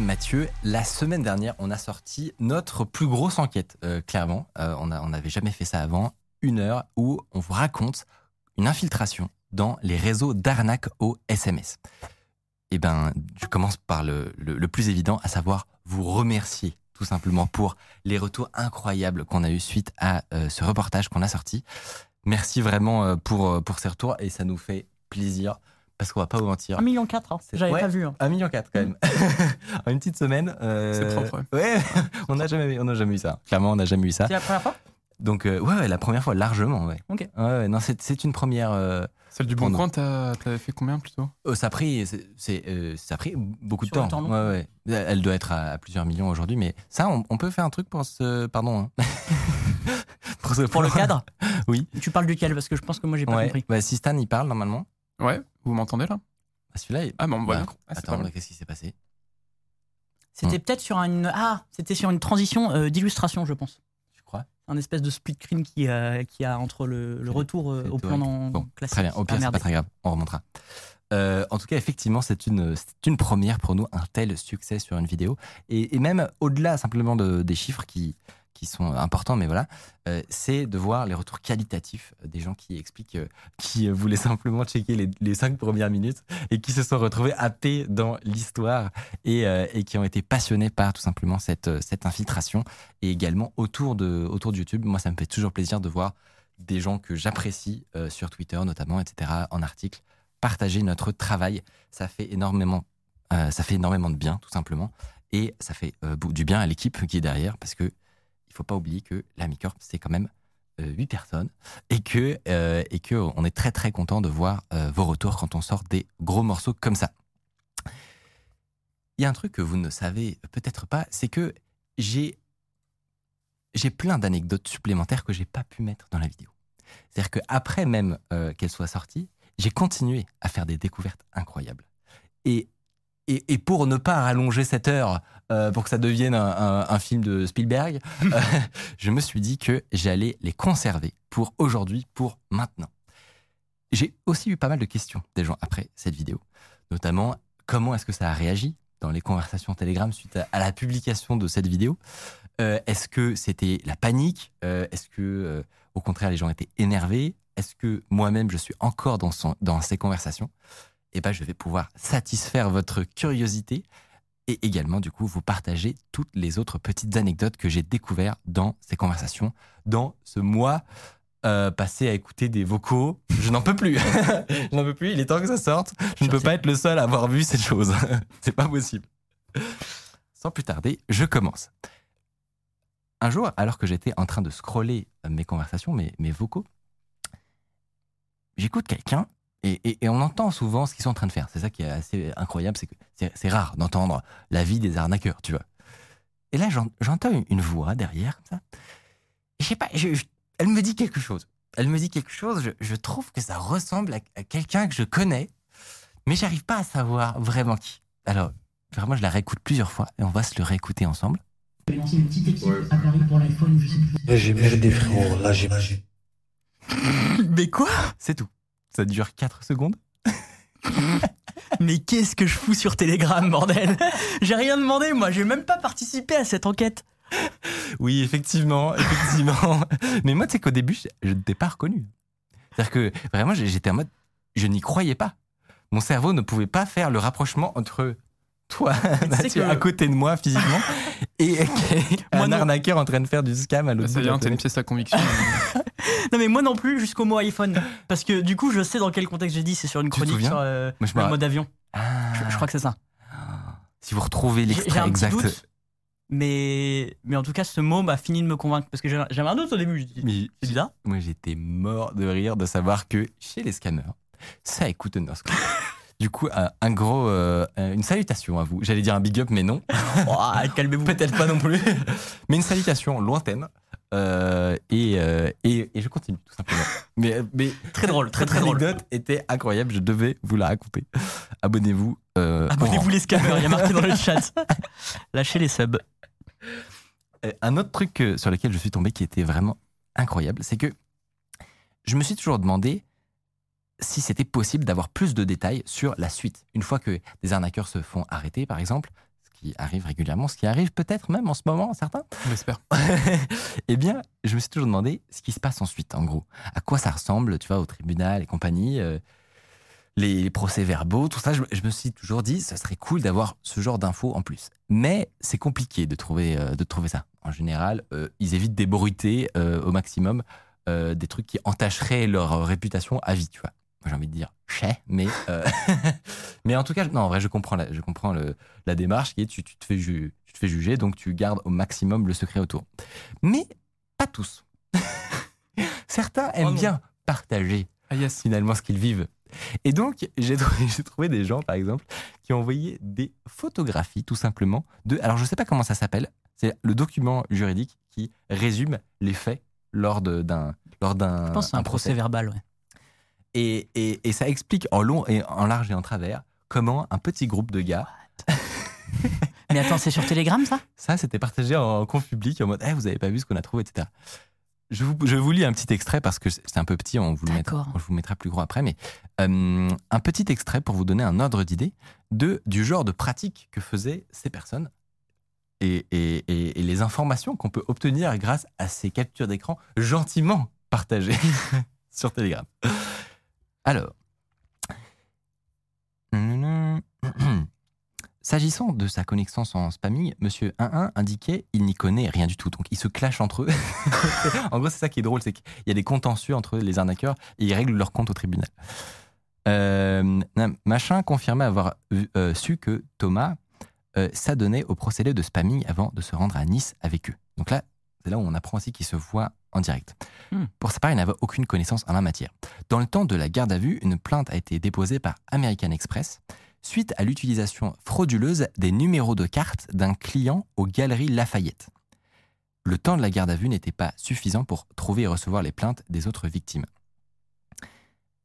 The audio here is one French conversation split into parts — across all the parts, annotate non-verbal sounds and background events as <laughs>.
Mathieu, la semaine dernière, on a sorti notre plus grosse enquête, euh, clairement. Euh, on n'avait jamais fait ça avant. Une heure où on vous raconte une infiltration dans les réseaux d'arnaque au SMS. Eh ben, je commence par le, plus évident, à savoir vous remercier tout simplement pour les retours incroyables qu'on a eu suite à euh, ce reportage qu'on a sorti. Merci vraiment pour, pour ces retours et ça nous fait plaisir parce qu'on va pas vous mentir. 1,4 million, hein. J'avais ouais. pas vu. hein. 1,4 million quand même. en <laughs> une petite semaine. euh, C'est propre, Ouais, <laughs> on n'a jamais, on n'a jamais eu ça. Clairement, on n'a jamais eu ça. C'est la première fois? Donc, euh, ouais, ouais, la première fois, largement, ouais. Ok. Ouais, ouais, non, c'est, c'est une première. euh, Celle du Bon. Coin, t'as- t'avais fait combien plutôt? Oh, ça a pris, c'est, euh, ça a pris beaucoup de Sur temps. temps ouais, ouais. Elle doit être à, à plusieurs millions aujourd'hui, mais ça, on, on peut faire un truc pour ce, pardon. hein. <laughs> pour, ce Pour le cadre? Oui. Tu parles duquel? Parce que je pense que moi j'ai pas Ouais. compris. Bah, si Stan il parle normalement, Ouais, vous m'entendez là? Bah, celui-là. il- Ah, bon, voilà. bah, Ah, c'est attends, pas mal. mais qu'est-ce qui s'est passé? C'était peut-être sur une. Ah, c'était sur une transition euh, d'illustration, je pense. Tu crois? Un espèce de split screen qui, euh, qui a entre le, le retour euh, au plan dans Bon, classique. Très bien, au pire, Ah, c'est pas très grave, on remontera. Euh, en tout cas, effectivement, c'est une, c'est une première pour nous, un tel succès sur une vidéo. Et, et même au-delà simplement de, des chiffres qui, qui sont importants, mais voilà, euh, c'est de voir les retours qualitatifs des gens qui expliquent, euh, qui euh, voulaient simplement checker les, cinq premières minutes et qui se sont retrouvés happés dans l'histoire et, qui ont été passionnés par tout simplement cette, infiltration et également autour de, autour de YouTube. Moi, ça me fait toujours plaisir de voir des gens que j'apprécie sur Twitter notamment, etc., en article, partager notre travail. Ça fait énormément, ça fait énormément de bien, tout simplement. Et ça fait du bien à l'équipe qui est derrière, parce que il faut pas oublier que la Micorp, c'est quand même euh, huit personnes, et que, euh, et que on est très très content de voir euh, vos retours quand on sort des gros morceaux comme ça. Il y a un truc que vous ne savez peut-être pas, c'est que j'ai j'ai plein d'anecdotes supplémentaires que j'ai pas pu mettre dans la vidéo. C'est-à-dire qu'après même euh, qu'elle soit sortie, j'ai continué à faire des découvertes incroyables. Et, et, et pour ne pas rallonger cette heure, euh, pour que ça devienne un, un- un film de Spielberg, euh, <laughs> je me suis dit que j'allais les conserver pour aujourd'hui, pour maintenant. J'ai aussi eu pas mal de questions des gens après cette vidéo, notamment comment est-ce que ça a réagi dans les conversations Telegram suite à, à la publication de cette vidéo? Euh, est-ce que c'était la panique? Est-ce que, au contraire, les gens étaient énervés? Est-ce que moi-même, je suis encore dans, son, dans ces conversations? Eh ben, je vais pouvoir satisfaire votre curiosité et également, du coup, vous partager toutes les autres petites anecdotes que j'ai découvertes dans ces conversations, dans ce mois euh, passé à écouter des vocaux. Je n'en peux plus. <laughs> je n'en peux plus. Il est temps que ça sorte. Je ne peux pas être le seul à avoir vu cette chose. <laughs> C'est pas possible. Sans plus tarder, je commence. Un jour, alors que j'étais en train de scroller mes conversations, mes, mes vocaux, j'écoute quelqu'un et, et- et on entend souvent ce qu'ils sont en train de faire. C'est ça qui est assez incroyable, c'est que c'est rare d'entendre la vie des arnaqueurs, tu vois. Et là, j'en- j'entends une, une voix derrière, comme ça. Et Je sais pas, je- je- elle me dit quelque chose. Elle me dit quelque chose, je, je trouve que ça ressemble à, à quelqu'un que je connais, mais j'arrive pas à savoir vraiment qui. Alors, vraiment, je la réécoute plusieurs fois et on va se le réécouter ensemble. J'ai une petite équipe à Paris pour l'iPhone, je sais plus. Là, j'ai merdé, frérot. Là, j'ai. <laughs> Mais quoi? C'est tout. Ça dure 4 secondes. <laughs> Mais qu'est-ce que je fous sur Telegram, bordel? J'ai rien demandé, moi, j'ai même pas participé à cette enquête. Oui, effectivement, effectivement. <laughs> Mais moi, tu sais qu'au début, je- ne t'ai pas reconnu. C'est-à-dire que vraiment, j'étais en mode, je n'y croyais pas. Mon cerveau ne pouvait pas faire le rapprochement entre toi, <laughs> Mathieu, que- à côté de moi physiquement, et Moi un non. arnaqueur en train de faire du scam à l'autre Ça bout y de est, la t'as une pièce à conviction. Non, mais moi non plus, jusqu'au mot iPhone. Parce que du coup, je sais dans quel contexte j'ai dit, c'est sur une chronique sur euh, Moi, je me le mode avion. Ah. Je, je crois que c'est ça. Si vous retrouvez l'extrait exact. doute. Mais, mais en tout cas, ce mot m'a fini de me convaincre parce que j'avais un doute au début. Je dis, c'est bizarre. moi, j'étais mort de rire de savoir que chez les scammers, ça écoute Underscore. <laughs> Du coup, un, un gros, euh, une salutation à vous. J'allais dire un big up, mais non. <laughs> Oh, Calmez-vous. Peut-être pas non plus. Mais une salutation lointaine. Euh, et, euh, et, et je continue, tout simplement. <laughs> Mais, mais Très drôle, très très cette drôle. anecdote était incroyable. Je devais vous la raconter. Abonnez-vous. euh, Abonnez-vous on- les scammers, il y a marqué dans le chat. <laughs> Lâchez les subs. Euh, Un autre truc sur lequel je suis tombé qui était vraiment incroyable, c'est que je me suis toujours demandé si c'était possible d'avoir plus de détails sur la suite. Une fois que des arnaqueurs se font arrêter, par exemple, qui arrive régulièrement, ce qui arrive peut-être même en ce moment, certains, On l'espère. <laughs> eh bien, je me suis toujours demandé ce qui se passe ensuite, en gros. À quoi ça ressemble, tu vois, au tribunal et compagnie, euh, les procès-verbaux, tout ça. Je, je me suis toujours dit, ça serait cool d'avoir ce genre d'infos en plus. Mais c'est compliqué de trouver, euh, de trouver ça. En général, euh, ils évitent d'ébruiter au maximum des trucs qui entacheraient leur réputation à vie, tu vois. J'ai envie de dire chais, mais, euh, <laughs> mais en tout cas, non, en vrai, je comprends la, je comprends le, la démarche qui est tu, tu te fais ju- tu te fais juger, donc tu gardes au maximum le secret autour. Mais pas tous. <laughs> Certains aiment Oh non. bien partager Ah yes. finalement ce qu'ils vivent. Et donc, <laughs> j'ai trouvé, des gens, par exemple, qui ont envoyé des photographies, tout simplement, de... Alors, je ne sais pas comment ça s'appelle. C'est le document juridique qui résume les faits lors de- d'un lors d'un Je pense que c'est un procès verbal, ouais. Et, et, et ça explique en long et en large et en travers comment un petit groupe de gars, Mais attends, c'est sur Telegram ça? Ça c'était partagé en conf public en mode Eh, vous avez pas vu ce qu'on a trouvé, etc. Je vous, je vous lis un petit extrait parce que c'est un peu petit, on vous le mettra, D'accord. on vous le mettra plus gros après, mais euh, un petit extrait pour vous donner un ordre d'idée du genre de pratique que faisaient ces personnes et, et- et- et les informations qu'on peut obtenir grâce à ces captures d'écran gentiment partagées <laughs> sur Telegram. Alors, <clears throat> S'agissant de sa connaissance en spamming, monsieur 11 indiquait il n'y connaît rien du tout. Donc ils se clashent entre eux. <laughs> en gros, c'est ça qui est drôle, c'est qu'il y a des contentieux entre les arnaqueurs et ils règlent leur compte au tribunal. Euh, machin confirmait avoir euh, su que Thomas euh, s'adonnait au procédé de spamming avant de se rendre à Nice avec eux. Donc là, c'est là où on apprend aussi qu'ils se voient en direct. Hmm. Pour sa part, il n'avait aucune connaissance en la matière. Dans le temps de la garde à vue, une plainte a été déposée par American Express suite à l'utilisation frauduleuse des numéros de carte d'un client aux Galeries Lafayette. Le temps de la garde à vue n'était pas suffisant pour trouver et recevoir les plaintes des autres victimes.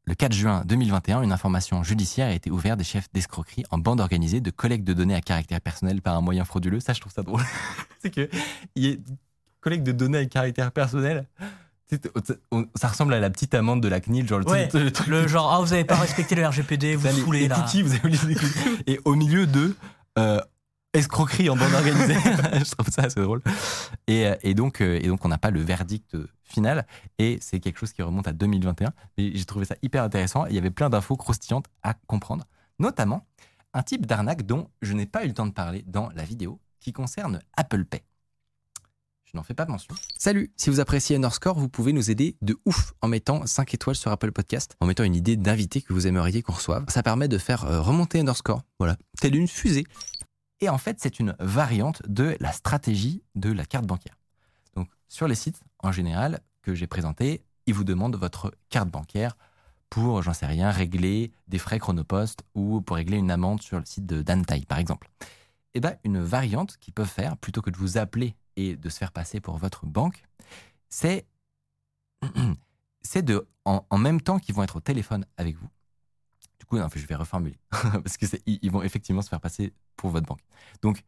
Le 4 juin 2021, une information judiciaire a été ouverte des chefs d'escroquerie en bande organisée de collecte de données à caractère personnel par un moyen frauduleux. Ça, je trouve ça drôle. <laughs> C'est que il y a collecte de données à caractère personnel. Ça ressemble à la petite amende de la CNIL, genre le Ouais, truc- le truc Le genre, ah, vous avez pas respecté le RGPD, vous ça, les- saoulez les là. cookies, vous avez oublié les cookies. <laughs> Et au milieu de euh, escroquerie en bande organisée. <laughs> je trouve ça assez drôle. Et, euh, et donc, euh, et donc, on n'a pas le verdict final. Et c'est quelque chose qui remonte à 2021. Mais j'ai trouvé ça hyper intéressant. Il y avait plein d'infos croustillantes à comprendre. Notamment un type d'arnaque dont je n'ai pas eu le temps de parler dans la vidéo, qui concerne Apple Pay. Je n'en fais pas mention. Salut, si vous appréciez Underscore, vous pouvez nous aider de ouf en mettant 5 étoiles sur Apple Podcast, en mettant une idée d'invité que vous aimeriez qu'on reçoive. Ça permet de faire euh, remonter Underscore, voilà, telle une fusée. Et en fait, c'est une variante de la stratégie de la carte bancaire. Donc, sur les sites, en général, que j'ai présentés, ils vous demandent votre carte bancaire pour, j'en sais rien, régler des frais chronopost ou pour régler une amende sur le site de Dantai, par exemple. Eh ben, une variante qu'ils peuvent faire, plutôt que de vous appeler et de se faire passer pour votre banque, c'est <clears throat> c'est de, en, en même temps qu'ils vont être au téléphone avec vous. Du coup, non, je vais reformuler. <laughs> Parce que ils vont effectivement se faire passer pour votre banque. Donc,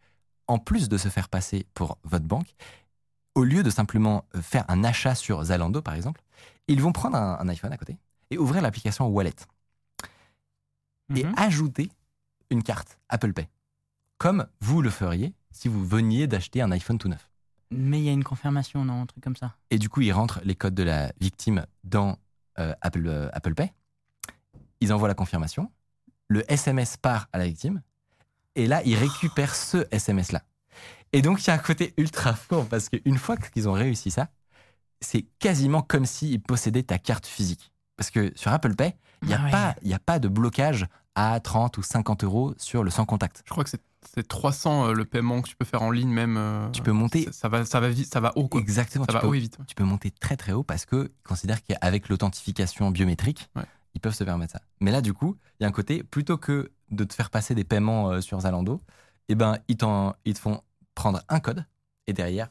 en plus de se faire passer pour votre banque, au lieu de simplement euh, faire un achat sur Zalando, par exemple, ils vont prendre un, un iPhone à côté et ouvrir l'application Wallet et Mhm. ajouter une carte Apple Pay, comme vous le feriez si vous veniez d'acheter un iPhone tout neuf. Mais il y a une confirmation, non, un truc comme ça. Et du coup, ils rentrent les codes de la victime dans euh, Apple, euh, Apple Pay. Ils envoient la confirmation. Le SMS part à la victime. Et là, ils récupèrent ce SMS-là. Et donc, il y a un côté ultra fort parce qu'une fois qu'ils ont réussi ça, c'est quasiment comme s'ils possédaient ta carte physique. Parce que sur Apple Pay, il n'y a, Ah ouais. pas- il y a pas de blocage à 30 ou 50 euros sur le sans contact. Je crois que c'est C'est 300 euh, le paiement que tu peux faire en ligne même. euh, Tu peux monter- Ça, ça va, ça va vite, ça va haut quoi. Exactement. Ça tu va peux- haut et vite. tu peux monter très très haut parce qu'ils considèrent qu'avec l'authentification biométrique, Ouais. ils peuvent se permettre ça. Mais là, du coup, il y a un côté, plutôt que de te faire passer des paiements euh, sur Zalando, eh ben, ils, t'en- ils te font prendre un code et derrière,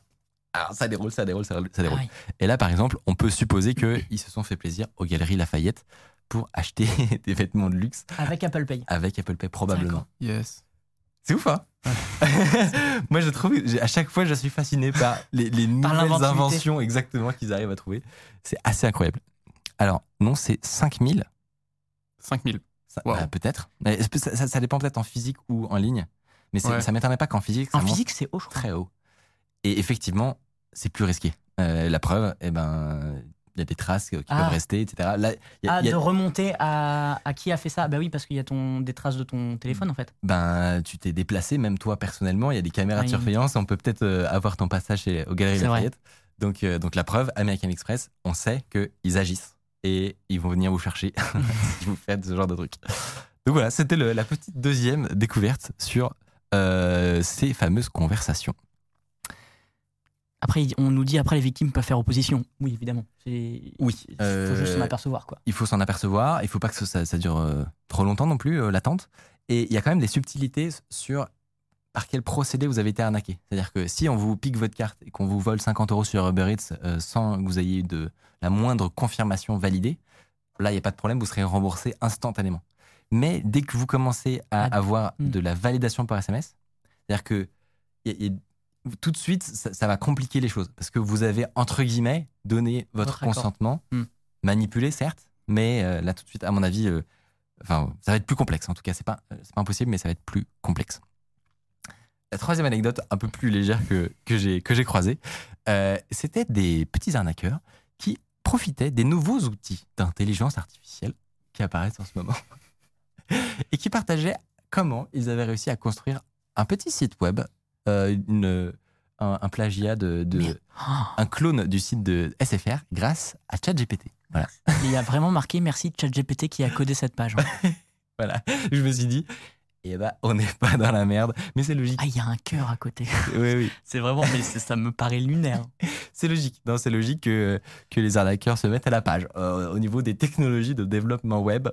alors ça déroule, ça déroule, ça déroule. ça déroule. Ah oui. Et là, par exemple, on peut supposer qu'ils se sont fait plaisir aux Galeries Lafayette pour acheter <laughs> des vêtements de luxe Avec Apple Pay. avec Apple Pay, probablement. Yes. C'est ouf, hein <laughs> Moi, je trouve, à chaque fois, je suis fasciné par les, les nouvelles inventions exactement qu'ils arrivent à trouver. C'est assez incroyable. Alors, non, c'est 5000. 5000. Ça- Wow. bah, peut-être. Ça, ça- ça dépend peut-être en physique ou en ligne. Mais Ouais. ça m'étonnerait pas qu'en physique, ça En physique, c'est haut, je crois. très haut. Et effectivement, c'est plus risqué. Euh, la preuve, eh ben, y a des traces qui Ah. peuvent rester, etc. Là, il y a- Ah, il y a- de remonter à, à qui a fait ça? Bah oui, parce qu'il y a ton, des traces de ton téléphone en fait. ben, tu t'es déplacé, même toi personnellement. Il y a des caméras de Oui. surveillance. On peut peut-être euh, avoir ton passage chez, aux Galeries. Lafayette. Donc, euh, donc la preuve, American Express, on sait qu'ils agissent et ils vont venir vous chercher <laughs> si vous faites ce genre de truc. Donc voilà, c'était la petite deuxième découverte sur euh, ces fameuses conversations. Après, on nous dit après les victimes peuvent faire opposition. Oui, évidemment. Oui, Il faut euh, juste s'en apercevoir quoi. Il faut s'en apercevoir. Il faut pas que ça, ça dure euh, trop longtemps non plus, euh, l'attente. Et il y a quand même des subtilités sur par quel procédé vous avez été arnaqué. C'est-à-dire que si on vous pique votre carte et qu'on vous vole 50 euros sur Uber Eats euh, sans que vous ayez eu de la moindre confirmation validée, là, il n'y a pas de problème, vous serez remboursé instantanément. Mais dès que vous commencez à Ah, avoir hmm. de la validation par SMS, c'est-à-dire que il y y a- tout de suite, ça, ça va compliquer les choses. Parce que vous avez, entre guillemets, donné votre, consentement, Hmm. manipulé, certes, mais euh, là, tout de suite, à mon avis, euh, enfin, ça va être plus complexe. En tout cas, c'est pas, euh, c'est pas impossible, mais ça va être plus complexe. La troisième anecdote, un peu plus légère que, que j'ai que j'ai croisée, euh, c'était des petits arnaqueurs qui profitaient des nouveaux outils d'intelligence artificielle qui apparaissent en ce moment <laughs> et qui partageaient comment ils avaient réussi à construire un petit site web, une, un, un plagiat de, Oh, un clone du site de SFR grâce à ChatGPT. Voilà. <laughs> il y a vraiment marqué merci ChatGPT qui a codé cette page. hein. <laughs> voilà. Je me suis dit, eh ben, on n'est pas dans la merde, mais c'est logique. Ah, il y a un cœur à côté. <laughs> oui, oui. C'est vraiment, mais ça me paraît lunaire. C'est logique. Non, c'est logique que, que les arnaqueurs se mettent à la page euh, au niveau des technologies de développement web.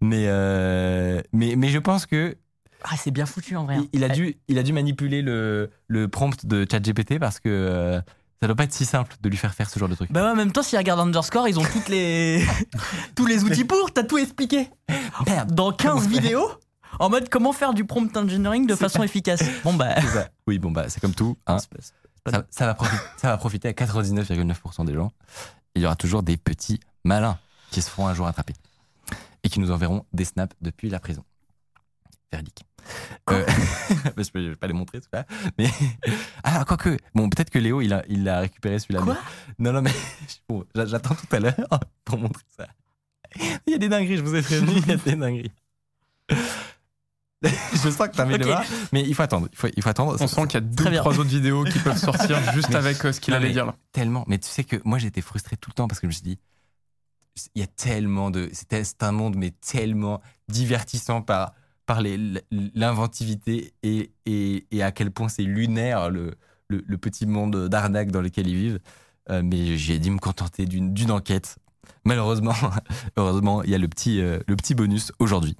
Mais, euh, mais, mais je pense que Ah, c'est bien foutu en vrai. hein. il, il a dû, il a dû manipuler le, le prompt de ChatGPT parce que euh, ça doit pas être si simple de lui faire faire ce genre de truc. Bah ouais, en même temps, s'ils regardent Underscore, ils ont toutes les... <laughs> tous les outils pour, t'as tout expliqué. Merde. Dans 15 vidéos, en mode comment faire du prompt engineering de façon efficace. Bon bah... Oui, bon, bah, c'est comme tout. hein. Ça, ça va profiter, ça va profiter à 99,9% des gens. Il y aura toujours des petits malins qui se feront un jour attraper et qui nous enverront des snaps depuis la prison. Véridique. Euh, <laughs> je ne vais pas les montrer, tout ça. Mais <laughs> ah, quoique, bon, peut-être que Léo, il a, il a récupéré celui-là. Quoi? mais- Non, non, mais <laughs> bon, j'a- j'attends tout à l'heure pour montrer ça. Il y a des dingueries, je vous ai prévenu, il y a des dingueries. je sens que t'as mis Ok. le bras, mais il faut attendre. Il faut, il faut attendre. On sent qu'il y a deux trois autres vidéos qui peuvent sortir juste avec euh, ce qu'il allait dire là. tellement. Mais tu sais que moi, j'étais frustré tout le temps parce que je me suis dit, il y a tellement de. C'est un monde, mais tellement divertissant par, par l'inventivité et, à quel point c'est lunaire le, petit monde d'arnaque dans lequel ils vivent. Euh, mais j'ai dû me contenter d'une enquête. Malheureusement, <laughs> heureusement, il y a le petit, euh, le petit bonus aujourd'hui.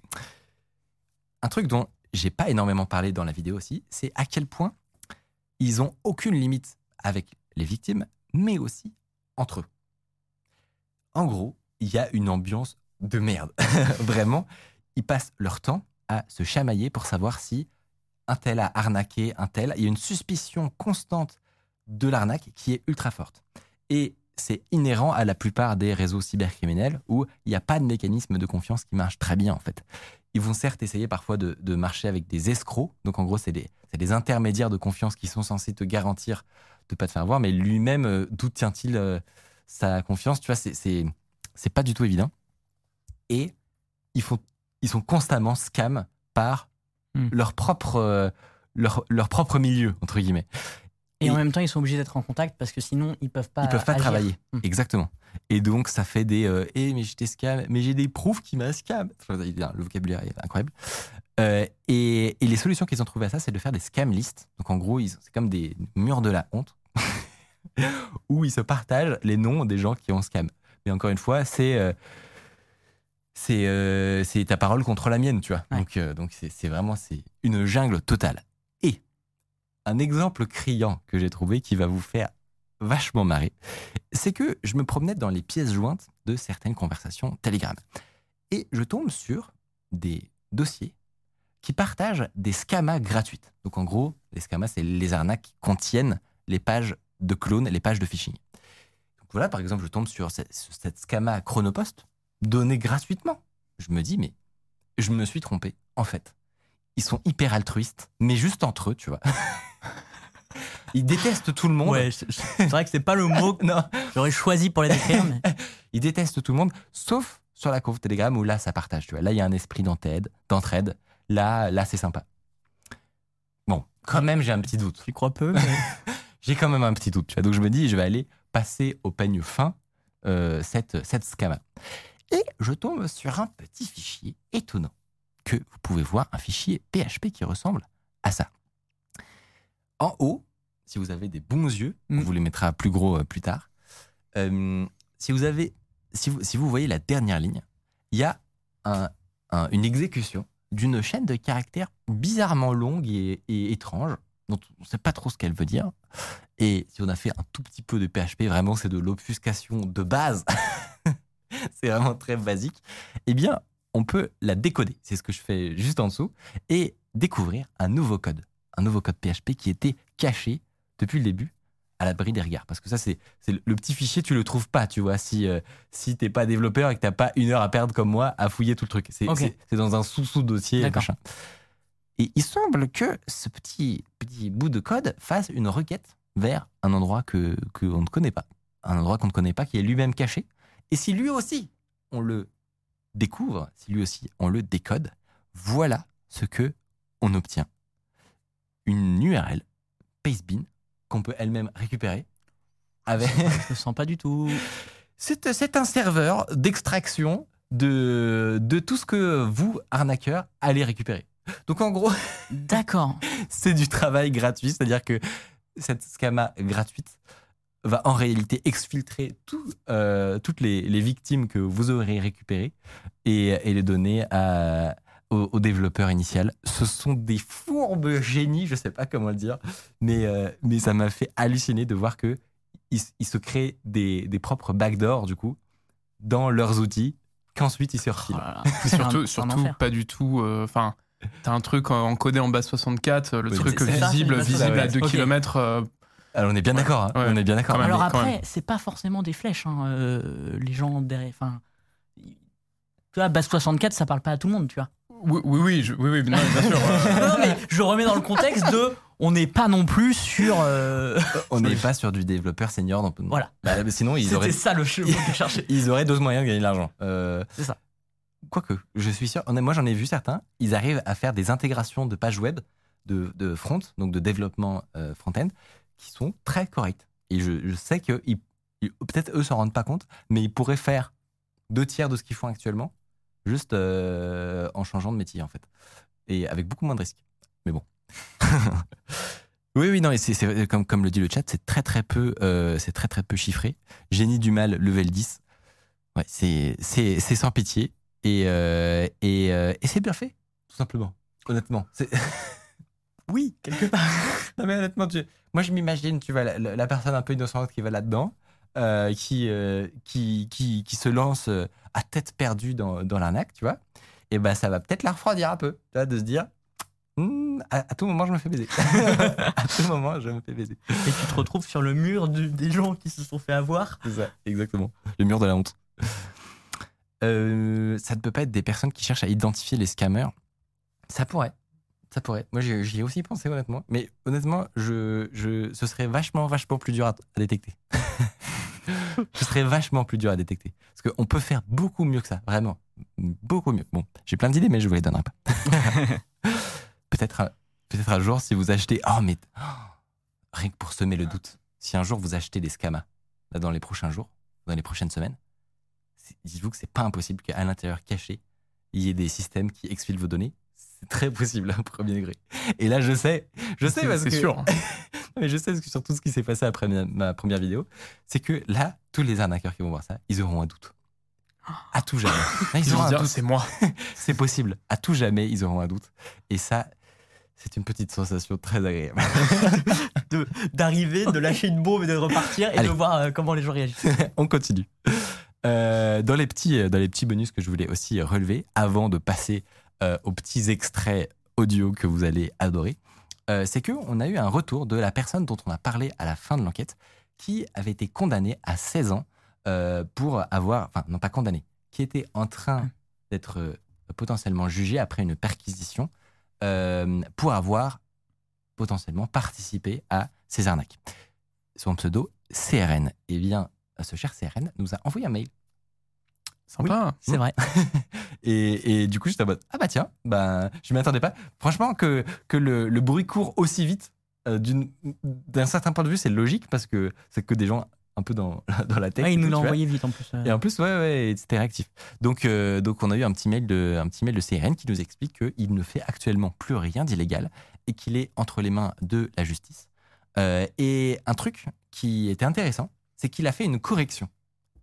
Un truc dont j'ai pas énormément parlé dans la vidéo aussi, c'est à quel point ils ont aucune limite avec les victimes, mais aussi entre eux. En gros, il y a une ambiance de merde. <laughs> Vraiment, ils passent leur temps à se chamailler pour savoir si un tel a arnaqué un tel. Il y a une suspicion constante de l'arnaque qui est ultra forte. Et c'est inhérent à la plupart des réseaux cybercriminels où il n'y a pas de mécanisme de confiance qui marche très bien en fait. Ils vont certes essayer parfois de, marcher avec des escrocs. Donc en gros, c'est des, intermédiaires de confiance qui sont censés te garantir de pas te faire voir. Mais lui-même, euh, d'où tient-il euh, sa confiance? Tu vois, c'est pas du tout évident. Et ils, font, ils sont constamment scam par Hmm. leur, propre, euh, leur, leur propre milieu, entre guillemets. Et, Et- en même temps, ils sont obligés d'être en contact parce que sinon, ils peuvent pas. Ils peuvent pas agir. travailler. Hmm. Exactement. Et donc, ça fait des. euh, Eh, mais j'étais scam, mais j'ai des preuves qui m'a scam. Le vocabulaire est incroyable. Euh, et, et les solutions qu'ils ont trouvées à ça, c'est de faire des scam lists. Donc en gros, c'est comme des murs de la honte <laughs> où ils se partagent les noms des gens qui ont scam. Mais encore une fois, c'est euh, c'est euh, c'est ta parole contre la mienne, tu vois. Ouais. Donc euh, donc c'est vraiment c'est une jungle totale. Et un exemple criant que j'ai trouvé qui va vous faire vachement marrer, c'est que je me promenais dans les pièces jointes de certaines conversations Telegram et je tombe sur des dossiers qui partagent des scamas gratuites. Donc en gros, les scamas, c'est les arnaques qui contiennent les pages de clones, les pages de phishing. Donc voilà, par exemple, je tombe sur cette, cette scama Chronopost donnée gratuitement. Je me dis, mais je me suis trompé. En fait, ils sont hyper altruistes, mais juste entre eux, tu vois. <laughs> Ils détestent tout le monde. Ouais, c'est vrai que c'est pas le mot <laughs> que j'aurais choisi pour les décrire, mais <laughs> ils détestent tout le monde, sauf sur la conf Telegram où là, ça partage. Tu vois. Là, il y a un esprit d'entraide, d'entraide. Là, là, c'est sympa. Bon, quand même, j'ai un petit doute. tu crois peu. mais- J'ai quand même un petit doute. Tu vois. Donc, je me dis, je vais aller passer au peigne fin euh, cette, cette scama. Et je tombe sur un petit fichier étonnant que vous pouvez voir, un fichier PHP qui ressemble à ça. En haut, si vous avez des bons yeux, Mm. on vous les mettra plus gros euh, plus tard. Euh, si vous avez, si vous, si vous voyez la dernière ligne, il y a un- un- une exécution d'une chaîne de caractères bizarrement longue et, et étrange, dont on ne sait pas trop ce qu'elle veut dire. Et si on a fait un tout petit peu de PHP, vraiment c'est de l'obfuscation de base, <laughs> <laughs> c'est vraiment très basique, eh bien on peut la décoder, c'est ce que je fais juste en dessous, et découvrir un nouveau code, un nouveau code PHP qui était caché depuis le début à l'abri des regards. Parce que ça, c'est le, petit fichier, tu le trouves pas, tu vois, si, euh, si t'es pas développeur et que t'as pas une heure à perdre comme moi à fouiller tout le truc. C'est dans un sous-sous-dossier. Et il semble que ce petit, petit bout de code fasse une requête vers un endroit que qu'on ne connaît pas. Un endroit qu'on ne connaît pas, qui est lui-même caché. Et si lui aussi, on le découvre, si lui aussi, on le décode, voilà ce que on obtient. Une URL, Pastebin, qu'on peut elle-même récupérer. Avec... Je le sens pas du tout. <laughs> C'est c'est un serveur d'extraction de, de tout ce que vous, arnaqueurs, allez récupérer. Donc en gros, D'accord. <laughs> c'est du travail gratuit, c'est-à-dire que cette scama gratuite va en réalité exfiltrer tout, euh, toutes les, les victimes que vous aurez récupérées et, et les donner à, au, au développeur initial. Ce sont des fourbes génies, je sais pas comment le dire, mais, euh, mais ça m'a fait halluciner de voir que ils, ils se créent des, des propres backdoors du coup dans leurs outils qu'ensuite ils se refilent. <laughs> un- surtout, un pas du tout. euh, Enfin, t'as un truc en- encodé en base 64, euh, le Oui, truc ça, visible, visible à 64. 2 Ok. km. Alors on est bien d'accord, hein, Ouais. on est bien d'accord. Alors après, c'est pas forcément des flèches. hein, euh, les gens derrière. Enfin, tu vois, base 64, ça parle pas à tout le monde, tu vois. oui, oui, oui, je- oui, oui, non, bien sûr. <laughs> non, non, mais je remets dans le contexte de. On n'est pas non plus sur. euh, <laughs> On n'est pas sur du développeur senior. donc- Voilà. Bah, sinon, ils auraient, C'était ça le chemin que je cherchais. <laughs> ils auraient d'autres moyens de gagner de l'argent. Euh, C'est ça. Quoique, je suis sûr. Moi, j'en ai vu certains. Ils arrivent à faire des intégrations de pages web, de, de front, donc de développement euh, front-end, qui sont très correctes. Et je, sais que peut-être eux s'en rendent pas compte, mais ils pourraient faire deux tiers de ce qu'ils font actuellement, juste euh, en changeant de métier, en fait. Et avec beaucoup moins de risques. Mais bon. <laughs> oui, oui, non, et c'est, comme, comme le dit le chat, c'est très très peu, euh, c'est très très peu chiffré. Génie du mal, level 10. Ouais, c'est, sans pitié. Et, euh, et, et c'est bien fait, tout simplement. Honnêtement. C'est... <laughs> oui, quelque part. <laughs> non, mais honnêtement, tu- moi je m'imagine, tu vois, la, personne un peu innocente qui va là-dedans, euh, qui, euh, qui, qui, qui se lance euh, à tête perdue dans, dans l'arnaque, tu vois. Et ben ça va peut-être la refroidir un peu, tu vois, de se dire. Hmm, à, à tout moment, je me fais baiser. <laughs> à tout moment, je me fais baiser. Et tu te retrouves sur le mur du- des gens qui se sont fait avoir. C'est ça, exactement. Le mur de la honte. Ça ne peut pas être des personnes qui cherchent à identifier les scammers. Ça pourrait. Ça pourrait. Moi, j'y ai aussi pensé, honnêtement. Mais honnêtement, je, je, ce serait vachement, vachement plus dur à, à détecter. <laughs> ce serait vachement plus dur à détecter. Parce qu'on peut faire beaucoup mieux que ça, vraiment. Beaucoup mieux. Bon, j'ai plein d'idées, mais je vous les donnerai pas. <laughs> peut-être un, peut-être un jour, si vous achetez. Oh, mais. oh, rien que pour semer le doute. Si un jour vous achetez des scamas, là, dans les prochains jours, dans les prochaines semaines, dites-vous que c'est pas impossible qu'à l'intérieur caché, il y ait des systèmes qui exfilent vos données. C'est très possible, un premier degré. Et là, je sais, je sais C'est- parce c'est que. sûr. <laughs> Non, mais je sais parce que sur tout ce qui s'est passé après ma, première vidéo, c'est que là, tous les arnaqueurs qui vont voir ça, ils auront un doute. À tout jamais. <gasps> Là, ils auront un doute. c'est moi. <laughs> C'est possible. À tout jamais, ils auront un doute. Et ça, c'est une petite sensation très agréable. <laughs> De- D'arriver, de lâcher une bombe et de repartir et Allez. de voir euh, comment les gens réagissent. On continue. Euh, dans, les petits, dans les petits bonus que je voulais aussi relever, avant de passer euh, aux petits extraits audio que vous allez adorer, euh, c'est qu'on a eu un retour de la personne dont on a parlé à la fin de l'enquête, qui avait été condamnée à 16 ans euh, pour avoir, enfin non pas condamnée, qui était en train d'être euh, potentiellement jugée après une perquisition pour avoir potentiellement participé à ces arnaques. Son pseudo, CRN. Eh bien, ce cher CRN nous a envoyé un mail. Sympa. C'est vrai. <laughs> Et, et du coup, j'étais en mode Ah bah tiens, bah, je m'y attendais pas. Franchement, que, que le, le bruit court aussi vite, euh, d'une- d'un certain point de vue, c'est logique parce que c'est que des gens un peu dans, <laughs> dans la tech. Ouais, et il nous l'a vois. envoyé vite en plus. euh. Et en plus, ouais, ouais, c'était réactif. Donc, euh, donc, on a eu un petit mail de, un petit mail de CRN qui nous explique qu'il ne fait actuellement plus rien d'illégal et qu'il est entre les mains de la justice. Euh, et un truc qui était intéressant, c'est qu'il a fait une correction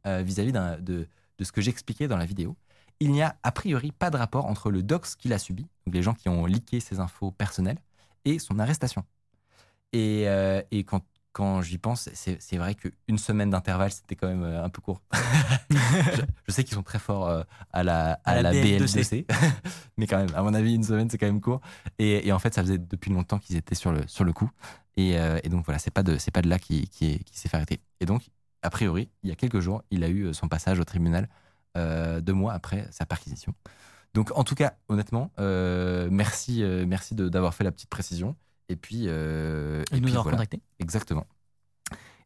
euh, vis-à-vis d'un- de, de ce que j'expliquais dans la vidéo. Il n'y a a priori pas de rapport entre le dox qu'il a subi, donc les gens qui ont leaké ses infos personnelles, et son arrestation. Et, euh, et quand, quand j'y pense, c'est vrai qu'une semaine d'intervalle, c'était quand même euh, un peu court. <laughs> je, je sais qu'ils sont très forts euh, à la, à À la la BL2C. BL2C, <laughs> mais quand même, à mon avis, une semaine, c'est quand même court. Et, et en fait, ça faisait depuis longtemps qu'ils étaient sur le, sur le coup. Et, euh, et donc voilà, c'est pas de, pas de là qui, qui, est- qui s'est fait arrêter. Et donc, a priori, il y a quelques jours, il a eu son passage au tribunal deux mois après sa perquisition. Donc, en tout cas, honnêtement, euh, merci, euh, merci d'avoir fait la petite précision. Et puis, euh, Il et nous puis a voilà. recontacté. Exactement.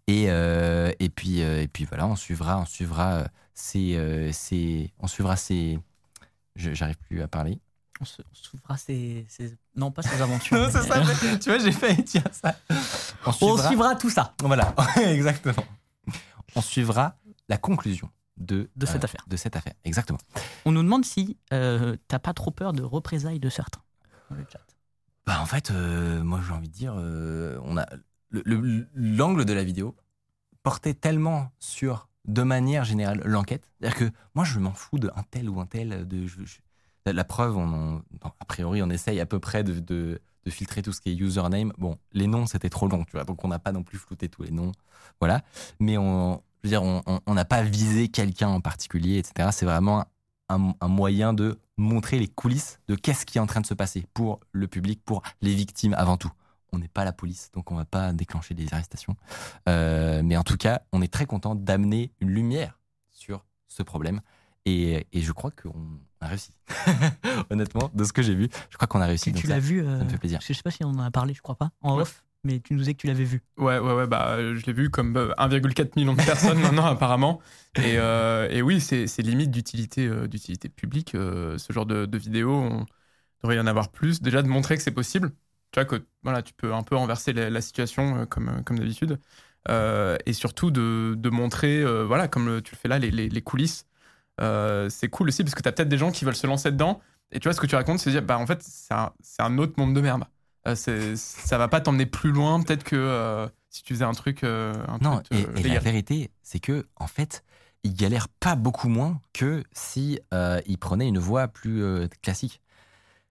Et, euh, et, puis, euh, et puis voilà, on suivra, on suivra euh, ces, euh, ces- on suivra ces. J'arrive plus à parler. On se on s'ouvrira ses, ses- Non, pas ses aventures. <laughs> Non, c'est ça. mais tu vois, j'ai failli dire ça. On On suivra tout ça. Voilà, <laughs> exactement. On suivra la conclusion de, euh, De cette affaire. De cette affaire, exactement. On nous demande si euh, t'as pas trop peur de représailles de certains. dans le chat. Bah, en fait, euh, moi, j'ai envie de dire, euh, on a le- le- l'angle de la vidéo portait tellement sur, de manière générale, l'enquête. C'est-à-dire que moi, je m'en fous d'un tel ou un tel. De, je- je- la preuve, on, a priori, on essaye à peu près de, de- de filtrer tout ce qui est username. Bon, les noms, c'était trop long, tu vois, donc on n'a pas non plus flouté tous les noms. Voilà. Mais on, je veux dire, on n'a pas visé quelqu'un en particulier, etc. C'est vraiment un, un moyen de montrer les coulisses de qu'est-ce qui est en train de se passer pour le public, pour les victimes avant tout. On n'est pas la police, donc on va pas déclencher des arrestations. Euh, mais en tout cas, on est très content d'amener une lumière sur ce problème. Et, et je crois qu'on a réussi. <laughs> Honnêtement, de ce que j'ai vu, je crois qu'on a réussi. Tu, ça- l'as vu euh, me fait plaisir. Je sais pas si on en a parlé, je crois pas, en Ouais. off, mais tu nous disais que tu l'avais vu. Ouais, ouais, ouais, bah, euh, je l'ai vu comme euh, 1,4 million de personnes <laughs> maintenant, apparemment. Et, euh, oui, c'est limite d'utilité euh, publique. euh, ce genre de, de vidéo, on devrait y en avoir plus. Déjà, de montrer que c'est possible. Tu vois, que voilà, tu peux un peu renverser la, situation euh, comme, euh, d'habitude. Euh, et surtout de, montrer, euh, voilà, comme tu le fais là, les, coulisses. Euh, c'est cool aussi parce que tu as peut-être des gens qui veulent se lancer dedans. Et tu vois, ce que tu racontes, c'est dire, bah, en fait, c'est un autre monde de merde. Euh, ça va pas t'emmener plus loin, peut-être que euh, si tu faisais un truc. euh, un Non, truc, et, et la vérité, c'est que en fait, il galère pas beaucoup moins que si euh, il prenait une voie plus euh, classique.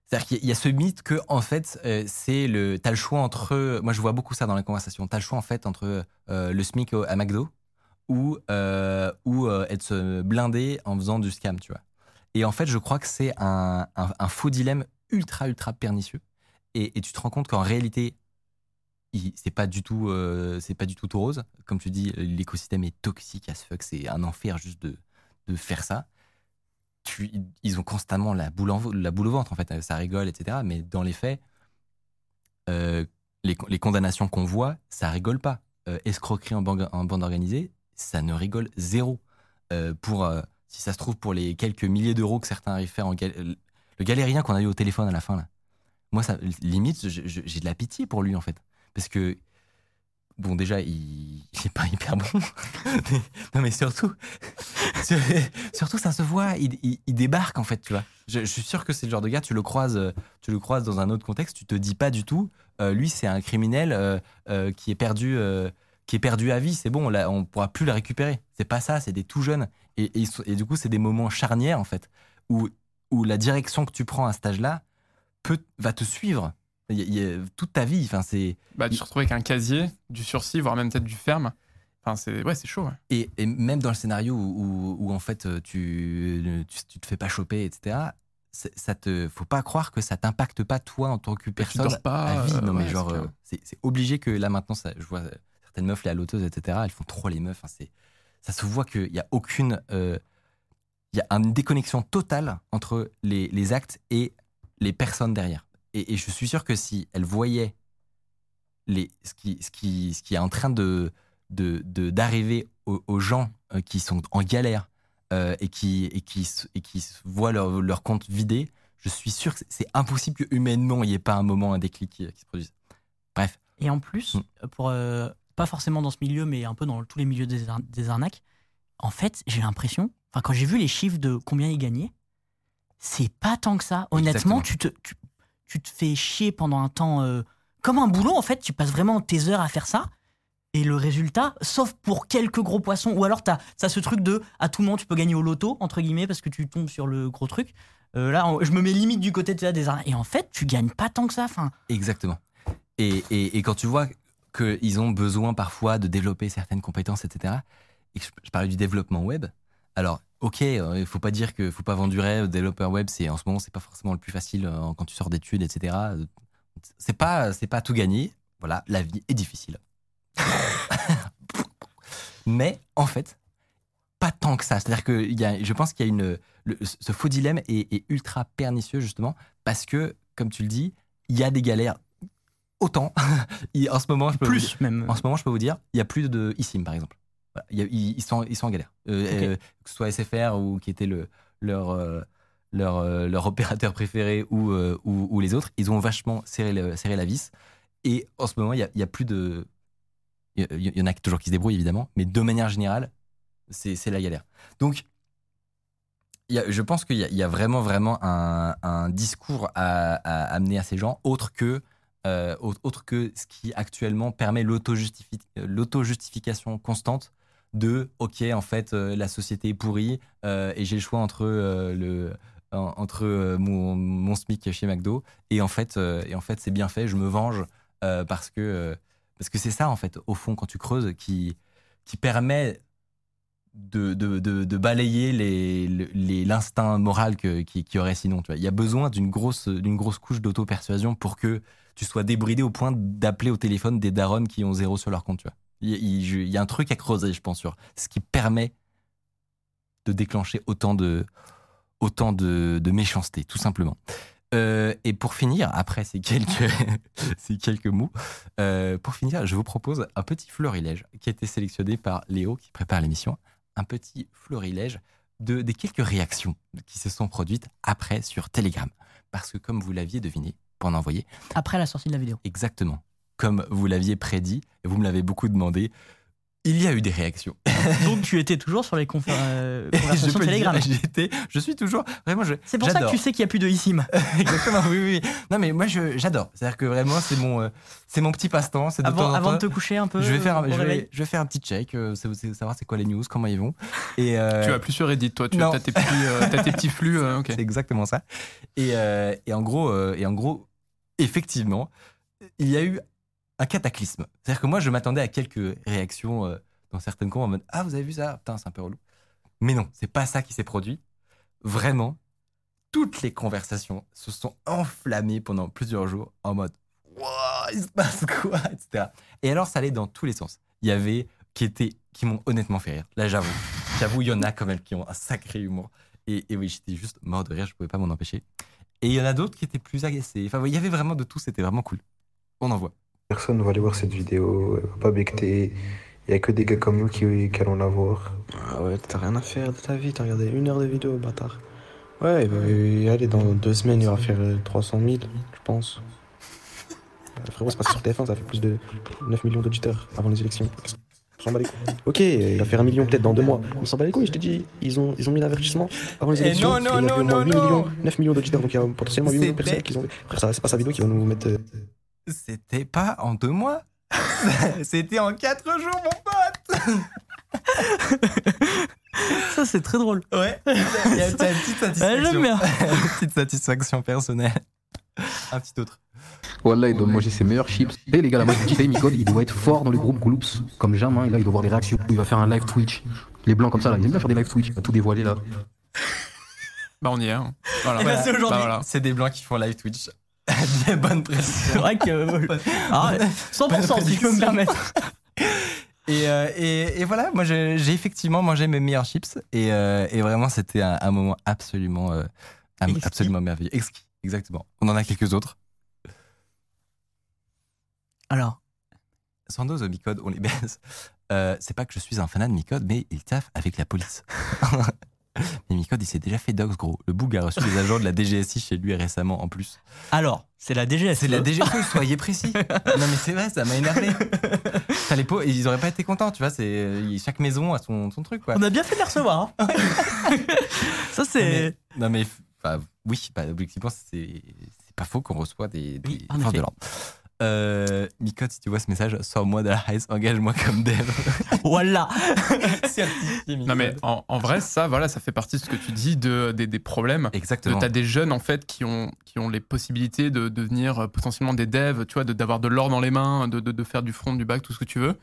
C'est-à-dire qu'il y a- ce mythe que en fait, euh, c'est le, t'as le choix entre. Moi, je vois beaucoup ça dans les conversations. T'as le choix en fait entre le SMIC à McDo ou ou être blindé en faisant du scam, tu vois. Et en fait, je crois que c'est un, un- un faux dilemme ultra ultra pernicieux. Et, tu te rends compte qu'en réalité, c'est pas du tout euh, c'est pas du tout tout rose comme tu dis l'écosystème est toxique as fuck c'est un enfer juste de, de faire ça. Tu, ils ont constamment la boule, en- la boule au ventre en fait. Ça rigole etc mais dans les faits euh, les, condamnations qu'on voit ça rigole pas. Euh, escroquerie en bande, organisée ça ne rigole zéro. Pour si ça se trouve pour les quelques milliers d'euros que certains arrivent à faire en le galérien qu'on a eu au téléphone à la fin là moi ça limite j'ai de la pitié pour lui en fait parce que bon, déjà, il, <laughs> il est pas hyper bon. <laughs> Non, mais surtout, <laughs> sur- surtout, ça se voit, il, débarque, en fait, tu vois. Je, suis sûr que c'est le genre de gars, tu le croises, euh, tu le croises dans un autre contexte, tu te dis pas du tout, euh, lui, c'est un criminel euh, qui est perdu. qui est perdu à vie, c'est bon, là, on pourra plus le récupérer. C'est pas ça, c'est des tout jeunes. Et, et du coup, c'est des moments charnières, en fait, où, où la direction que tu prends à cet âge-là peut, va te suivre Il y a- il y a toute ta vie. Enfin, c'est, Bah, tu te retrouves avec un casier, du sursis, voire même peut-être du ferme. Enfin, c'est ouais, c'est chaud. ouais. Et, et même dans le scénario où, où- où, en fait euh, tu, tu, tu te fais pas choper, etc. Ça te, faut pas croire que ça t'impacte pas toi en tant que personne dors pas, à vie. euh, non mais genre c'est euh, c'est obligé que là maintenant ça, je vois certaines meufs les haloteuses, etc. Elles font trop les meufs. Enfin, c'est ça se voit qu'il y a aucune euh, il y a une déconnexion totale entre les, les actes et les personnes derrière. Et, et je suis sûr que si elles voyaient les, ce, qui, ce, qui, ce qui est en train de de- de- d'arriver aux, aux gens euh, qui sont en galère euh, et, qui, et, qui, et qui voient leur, leur compte vidé, je suis sûr que c'est- impossible que humainement il n'y ait pas un moment, un déclic qui, qui se produise. Bref, Et en plus, Mm. pour, euh, pas forcément dans ce milieu, mais un peu dans tous les milieux des, ar- des arnaques, en fait, j'ai l'impression, enfin, quand j'ai vu les chiffres de combien ils gagnaient, c'est pas tant que ça. Honnêtement, Exactement. tu te, tu, tu te fais chier pendant un temps euh, comme un boulot, en fait. Tu passes vraiment tes heures à faire ça. Et le résultat, sauf pour quelques gros poissons, ou alors tu as, ce truc de à tout moment tu peux gagner au loto, entre guillemets, parce que tu tombes sur le gros truc. Euh, là, je me mets limite du côté sais, des arnaques. Et en fait, tu gagnes pas tant que ça. Enfin, exactement. Et, et, et quand tu vois qu'ils ont besoin parfois de développer certaines compétences, etc., et que je, je parlais du développement web, alors, ok, euh, il faut pas dire que faut pas vendre du rêve, développeur web, c'est en ce moment, c'est pas forcément le plus facile euh, quand tu sors d'études, etc. Euh, C'est pas, c'est pas tout gagné. Voilà, la vie est difficile. <laughs> Mais en fait, pas tant que ça. C'est-à-dire que y a, je pense qu'il y a une, le- ce faux dilemme est, est ultra pernicieux justement parce que, comme tu le dis, il y a des galères. Autant, <laughs> en ce moment, je peux vous dire- plus même. en ce moment, je peux vous dire, il y a plus de eSIM, par exemple. Voilà, a- ils, ils sont, ils sont en galère. Euh, euh, que ce soit SFR ou qui était le, leur, euh, leur, leur <laughs> opérateur préféré ou, ou, ou les autres, ils ont vachement serré, le- serré la vis. Et en ce moment, il y a, a plus de. Il y, en a toujours qui se débrouillent, évidemment, mais de manière générale, c'est la galère. Donc, il y a- je pense qu'il y, a- il y a vraiment, vraiment un, un discours à, à amener à ces gens, autre que, euh, autre, autre que ce qui actuellement permet l'auto-justifi- l'auto-justification constante de OK, en fait, euh, la société est pourrie euh, et j'ai le choix entre, euh, le, en- entre mon, SMIC chez McDo et en fait, et en fait c'est bien fait, je me venge parce que c'est ça, en fait, au fond, quand tu creuses, qui, qui permet de, de, de, balayer les- les- l'instinct moral que, qui, qui aurait sinon. Il y a besoin d'une grosse, grosse couche d'auto-persuasion pour que tu sois débridé au point d'appeler au téléphone des darons qui ont zéro sur leur compte. Il, y a- il- je- il y a un truc à creuser, je pense, sur ce qui permet de déclencher autant de, autant de, de méchanceté, tout simplement. Euh, et pour finir, après ces quelques, <laughs> ces quelques mots, euh, pour finir, je vous propose un petit florilège qui a été sélectionné par Léo qui prépare l'émission. Un petit florilège de, des quelques réactions qui se sont produites après sur Telegram. Parce que comme vous l'aviez deviné, pour en envoyer, Après la sortie de la vidéo. exactement comme vous l'aviez prédit, et vous me l'avez beaucoup demandé, il y a eu des réactions. <laughs> Donc tu étais toujours sur les confé- euh, <laughs> je conversations peux le Telegram. dire, j'étais, je suis toujours, vraiment, je, C'est pour ça que tu sais qu'il n'y a plus de eSIM. <laughs> Exactement, oui, oui. oui. Non, mais moi, j'adore. C'est-à-dire que vraiment, c'est mon, euh, c'est mon petit passe-temps. C'est Avant, temps de te coucher un peu. je vais faire, un- je vais, je vais faire un petit check, euh, savoir c'est quoi les news, comment ils vont. Et euh, Tu vas plus sur Reddit, toi. Tu non. as tes petits, euh, t'as tes petits flux. euh, c'est exactement ça. Et, euh, et en gros, euh, et en gros, effectivement, il y a eu un cataclysme. C'est-à-dire que moi, je m'attendais à quelques réactions euh, dans certaines comptes en mode ah vous avez vu ça, putain c'est un peu relou. Mais non, c'est pas ça qui s'est produit. Vraiment, toutes les conversations se sont enflammées pendant plusieurs jours en mode Wouah, il se passe quoi, <laughs> etc. Et alors ça allait dans tous les sens. Il y avait qui étaient qui m'ont honnêtement fait rire. Là j'avoue, j'avoue il y en a quand même qui ont un sacré humour. Et, et oui, j'étais juste mort de rire, je pouvais pas m'en empêcher. Et il y en a d'autres qui étaient plus agacés. Enfin, il y avait vraiment de tout, c'était vraiment cool. On en voit. Personne va aller voir cette vidéo, elle va pas becter. Il y a que des gars comme nous qui, qui allons la voir. Ah ouais, t'as rien à faire de ta vie, t'as regardé une heure de vidéo, bâtard. Ouais, bah, euh, allez, dans deux semaines, il va faire euh, 300 000, je pense. Euh, Frérot, c'est passé sur TF1, ça fait plus de 9 millions d'auditeurs avant les élections. On s'en bat les couilles. Ok, il va faire un million peut-être dans deux mois. On s'en bat les couilles, je t'ai dit. Ils ont, ils ont mis l'avertissement avant les Eh élections. non, non, il y a non, non, 8 non. millions, 9 millions d'auditeurs, donc il y a potentiellement 8 millions de personnes qui ont. Frère, ça, c'est pas sa vidéo qui va nous mettre. euh, C'était pas en deux mois. <laughs> C'était en quatre jours, mon pote. <laughs> Ça, c'est très drôle. Ouais. <laughs> Il y a une petite Ouais, satisfaction. J'aime bien. Une petite satisfaction personnelle. Un petit autre. Wallah, il doit manger ses meilleurs chips. Et les gars, là, moi je Micode, il doit être fort dans le groupe Gloops, comme jamais. Et là, il doit voir les réactions. Il va faire un live Twitch. Les blancs comme ça, là, ils aiment bien faire des live Twitch. Il va tout dévoiler là. Bah, on y est. hein. Voilà. Et bah, c'est aujourd'hui. Bah, voilà. C'est des blancs qui font live Twitch. <laughs> Bonne C'est précision. vrai que. euh, ah, 100% si je peux me permettre. <laughs> Et, euh, et, et voilà, moi j'ai effectivement mangé mes meilleurs chips et, euh, et vraiment c'était un, un moment absolument, euh, absolument merveilleux. Exquis, exactement. On en a quelques autres. Alors, Sandoz au Micode, on les baisse. Euh, c'est pas que je suis un fanat de Micode, mais il taffe avec la police. <laughs> <laughs> mais Micode, il s'est déjà fait dox, gros. Le boug a reçu des agents de la DGSI chez lui récemment en plus. alors c'est la DGS. C'est la DGSI, soyez précis. <laughs> non mais c'est vrai, ça m'a énervé. T'as les pots, ils auraient pas été contents, tu vois. C'est chaque maison a son, son truc, quoi. On a bien fait de les recevoir. hein. <laughs> Ça, c'est. Non mais, oui, bah, objectivement, c'est c'est pas faux qu'on reçoit des, des Oui, forces de l'ordre. Euh, Micode, si tu vois ce message, sors-moi de la race, engage-moi comme dev. <laughs> Voilà. <laughs> Certifié Non, mais en, en vrai, ça, voilà, ça fait partie de ce que tu dis de, des, des problèmes. Exactement. Tu as des jeunes en fait qui ont, qui ont les possibilités de devenir euh, potentiellement des devs, tu vois, de- d'avoir de, l'or dans les mains, de, de, de faire du front, du bac, tout ce que tu veux,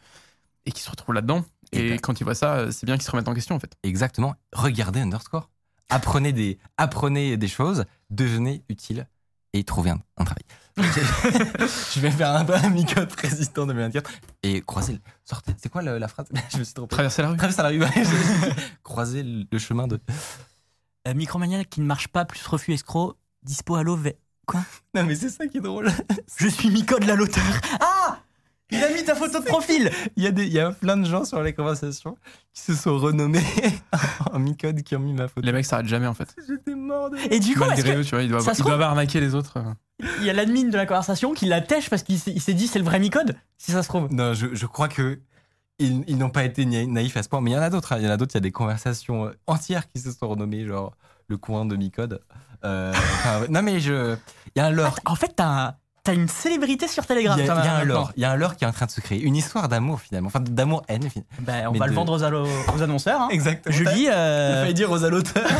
et qui se retrouvent là-dedans. Et Et quand ils voient ça, euh, c'est bien qu'ils se remettent en question en fait. Exactement. Regardez Underscore. Apprenez des, apprenez des choses, devenez utile et trouvez un, un travail. <laughs> je vais faire un, un Micode président 2024 et croisez. le- Sortez. C'est quoi le- la phrase? <laughs> Je me suis trompé. Traverser la rue. Traversez la rue. ouais. le <laughs> le chemin de. Euh, Micromania qui ne marche pas, plus refus escroc, dispo à l'OV. Quoi? Non mais c'est ça qui est drôle. Je suis Micode la l'auteur. Ah Il a mis ta photo de profil Il y, a des, il y a plein de gens sur les conversations qui se sont renommés <laughs> en Micode qui ont mis ma photo. Les mecs s'arrêtent jamais en fait. J'étais mort de. Et du coup, Malgré que eux, tu vois, ils doivent, ça se ils doivent trouve- arnaquer les autres. euh. il y a l'admin de la conversation qui la tèche parce qu'il s'est dit c'est le vrai Micode Si ça se trouve. Non, je, je crois que ils, ils n'ont pas été na- naïfs à ce point, mais il y en a d'autres. hein. Il y en a d'autres. Il y a des conversations euh, entières qui se sont renommées, genre le coin de Micode. Euh, enfin, non, mais je. Il y a un lore. En fait, t'as t'as une célébrité sur Telegram. il y a un lore. Il y a un lore qui est en train de se créer. Une histoire d'amour finalement. Enfin, d'amour-haine finalement. Ben, on Mais va le vendre aux, allo- aux annonceurs. hein. Exactement. Julie, euh, dire aux alloteurs.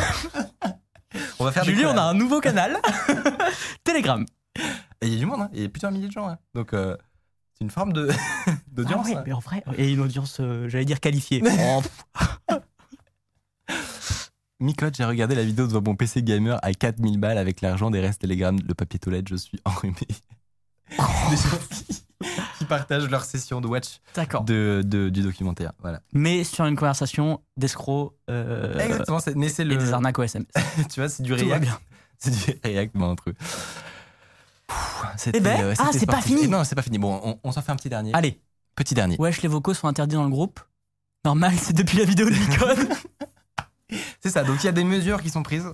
<laughs> on va faire des Julie, on a un nouveau canal. <laughs> Telegram. Et il y a du monde, hein. il y a plusieurs milliers de gens. hein. Donc, euh, c'est une forme de <laughs> d'audience. Ah ouais, hein. mais en vrai, et une audience, euh, j'allais dire qualifiée. Oh, Micode, j'ai regardé la vidéo devant mon PC gamer à 4000 balles avec l'argent des restes Telegram, le papier toilette, je suis enrhumé. Des gens <laughs> qui, partagent leur session de watch D'accord. de, de- du documentaire. Voilà. Mais sur une conversation d'escrocs euh, Exactement, c'est- mais c'est le. et des arnaques au SMS. <laughs> Tu vois, c'est du réact. <laughs> C'est du réact mais entre eux. Eh ben, euh, ah, c'est pas fini. Non, c'est pas fini. Bon, on, on s'en fait un petit dernier. Allez, Petit dernier. wesh, les vocaux sont interdits dans le groupe. Normal, c'est depuis la vidéo de Micode. C'est ça. Donc il y a des mesures qui sont prises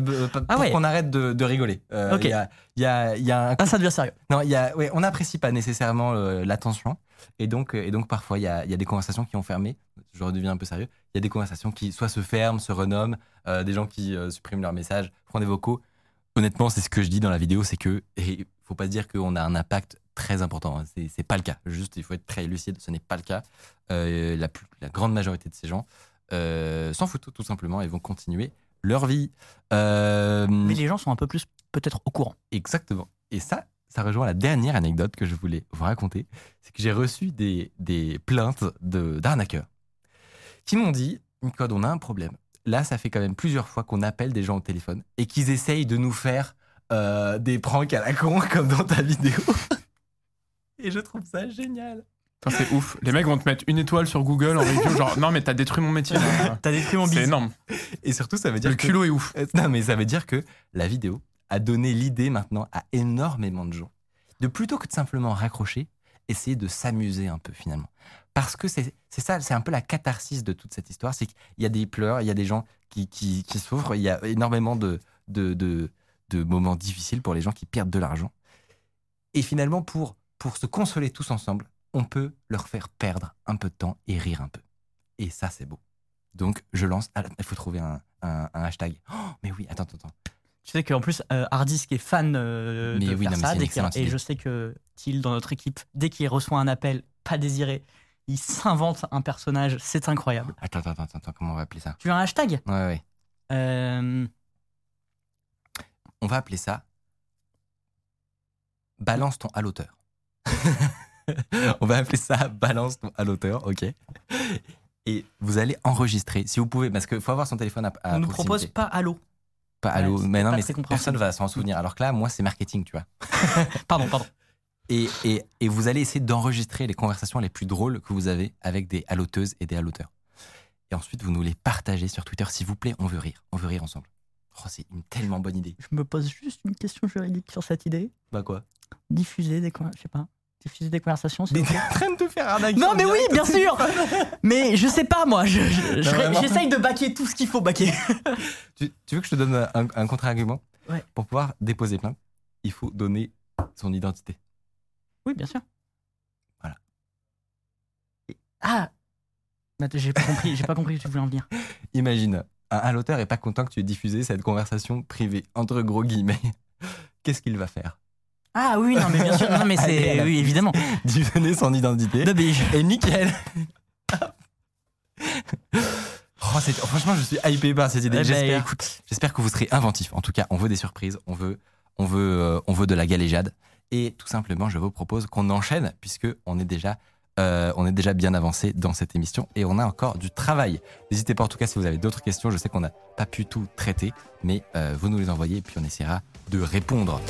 pour Ah ouais. qu'on arrête de, de rigoler. Euh, y, a, il y, a, il y a un ah, ça devient sérieux. Non, il y a, ouais, on n'apprécie pas nécessairement euh, l'attention. Et donc, euh, et donc, parfois, il y a, des conversations qui ont fermé. Je redeviens un peu sérieux. Il y a des conversations qui soit se ferment, se renomment, euh, des gens qui euh, suppriment leurs messages, font des vocaux. Honnêtement, c'est ce que je dis dans la vidéo, c'est que, et faut pas dire qu'on a un impact très important. hein. C'est, c'est pas le cas. Juste, il faut être très lucide. Ce n'est pas le cas. Euh, la, plus- la grande majorité de ces gens euh, s'en foutent tout simplement et vont continuer leur vie. Euh, Mais les gens sont un peu plus peut-être au courant. Exactement. Et ça, ça rejoint la dernière anecdote que je voulais vous raconter. C'est que j'ai reçu des, des plaintes de- d'arnaqueurs qui m'ont dit Code, on a un problème. Là, ça fait quand même plusieurs fois qu'on appelle des gens au téléphone et qu'ils essayent de nous faire euh, des pranks à la con <laughs> comme dans ta vidéo. et je trouve ça génial. C'est ouf. Les mecs vont te mettre une étoile sur Google en review, genre non mais t'as détruit mon métier. <laughs> T'as détruit mon C'est business. énorme. Et surtout, ça veut dire Le que- culot est ouf. Euh, Non, mais ça veut dire que la vidéo a donné l'idée maintenant à énormément de gens de plutôt que de simplement raccrocher, essayer de s'amuser un peu finalement. Parce que c'est c'est ça, c'est un peu la catharsis de toute cette histoire. C'est qu'il y a des pleurs, il y a des gens qui, qui, qui souffrent, il y a énormément de, de, de, de moments difficiles pour les gens qui perdent de l'argent. Et finalement, pour pour se consoler tous ensemble, on peut leur faire perdre un peu de temps et rire un peu. Et ça, c'est beau. Donc, je lance. ah, Il faut trouver un, un- un hashtag. Oh, mais oui, attends, attends, attends. Tu sais qu'en plus, euh, Hardisk est fan euh, de oui, faire non, mais ça. dès et idée. je sais que Thiel, dans notre équipe, dès qu'il reçoit un appel pas désiré, il s'invente un personnage. C'est incroyable. Attends, attends, attends, attends, comment on va appeler ça? Tu veux un hashtag? Ouais, ouais. Euh, On va appeler ça Balance ton à l'auteur. <laughs> <laughs> on va appeler ça Balance à l'auteur, ok Et vous allez enregistrer, si vous pouvez, parce qu'il faut avoir son téléphone à, à On nous proximité. propose pas Allô. Pas Ouais, allô, c'est mais non, mais personne va s'en souvenir. Alors que là, moi, c'est marketing, tu vois. <laughs> Pardon, pardon. Et, et, et vous allez essayer d'enregistrer les conversations les plus drôles que vous avez avec des alloteuses et des alloteurs. Et ensuite, vous nous les partagez sur Twitter. S'il vous plaît, on veut rire. On veut rire ensemble. Oh, c'est une tellement bonne idée. Je me pose juste une question juridique sur cette idée. Bah quoi? Diffuser des, je sais pas, diffuser des conversations. Mais t'es en train de te faire arnaquer. Non, mais oui, bien sûr. mais je sais pas moi. je- je-. J'essaye de baquer tout ce qu'il faut baquer. Tu, tu veux que je te donne un, un contre-argument Ouais. Pour pouvoir déposer plainte, il faut donner son identité. Oui, bien sûr. Voilà. Et- Ah. J'ai pas compris. J'ai pas compris où tu voulais en venir. <laughs> Imagine, un alloteur est pas content que tu aies diffusé cette conversation privée, entre gros guillemets. Qu'est-ce qu'il va faire? Ah oui, non, mais bien sûr. Non, mais <laughs> c'est oui, évidemment. <laughs> Lui donner son identité. Et nickel <laughs> Oh, c'est- Franchement, je suis hypé par cette idée. Eh ben, J'espère que vous serez inventifs. En tout cas, on veut des surprises, on veut, on veut, euh, on veut de la galéjade. Et tout simplement, je vous propose qu'on enchaîne, puisque on est déjà, euh, on est déjà bien avancé dans cette émission et on a encore du travail. N'hésitez pas, en tout cas, si vous avez d'autres questions. Je sais qu'on n'a pas pu tout traiter, mais euh, vous nous les envoyez et puis on essaiera de répondre.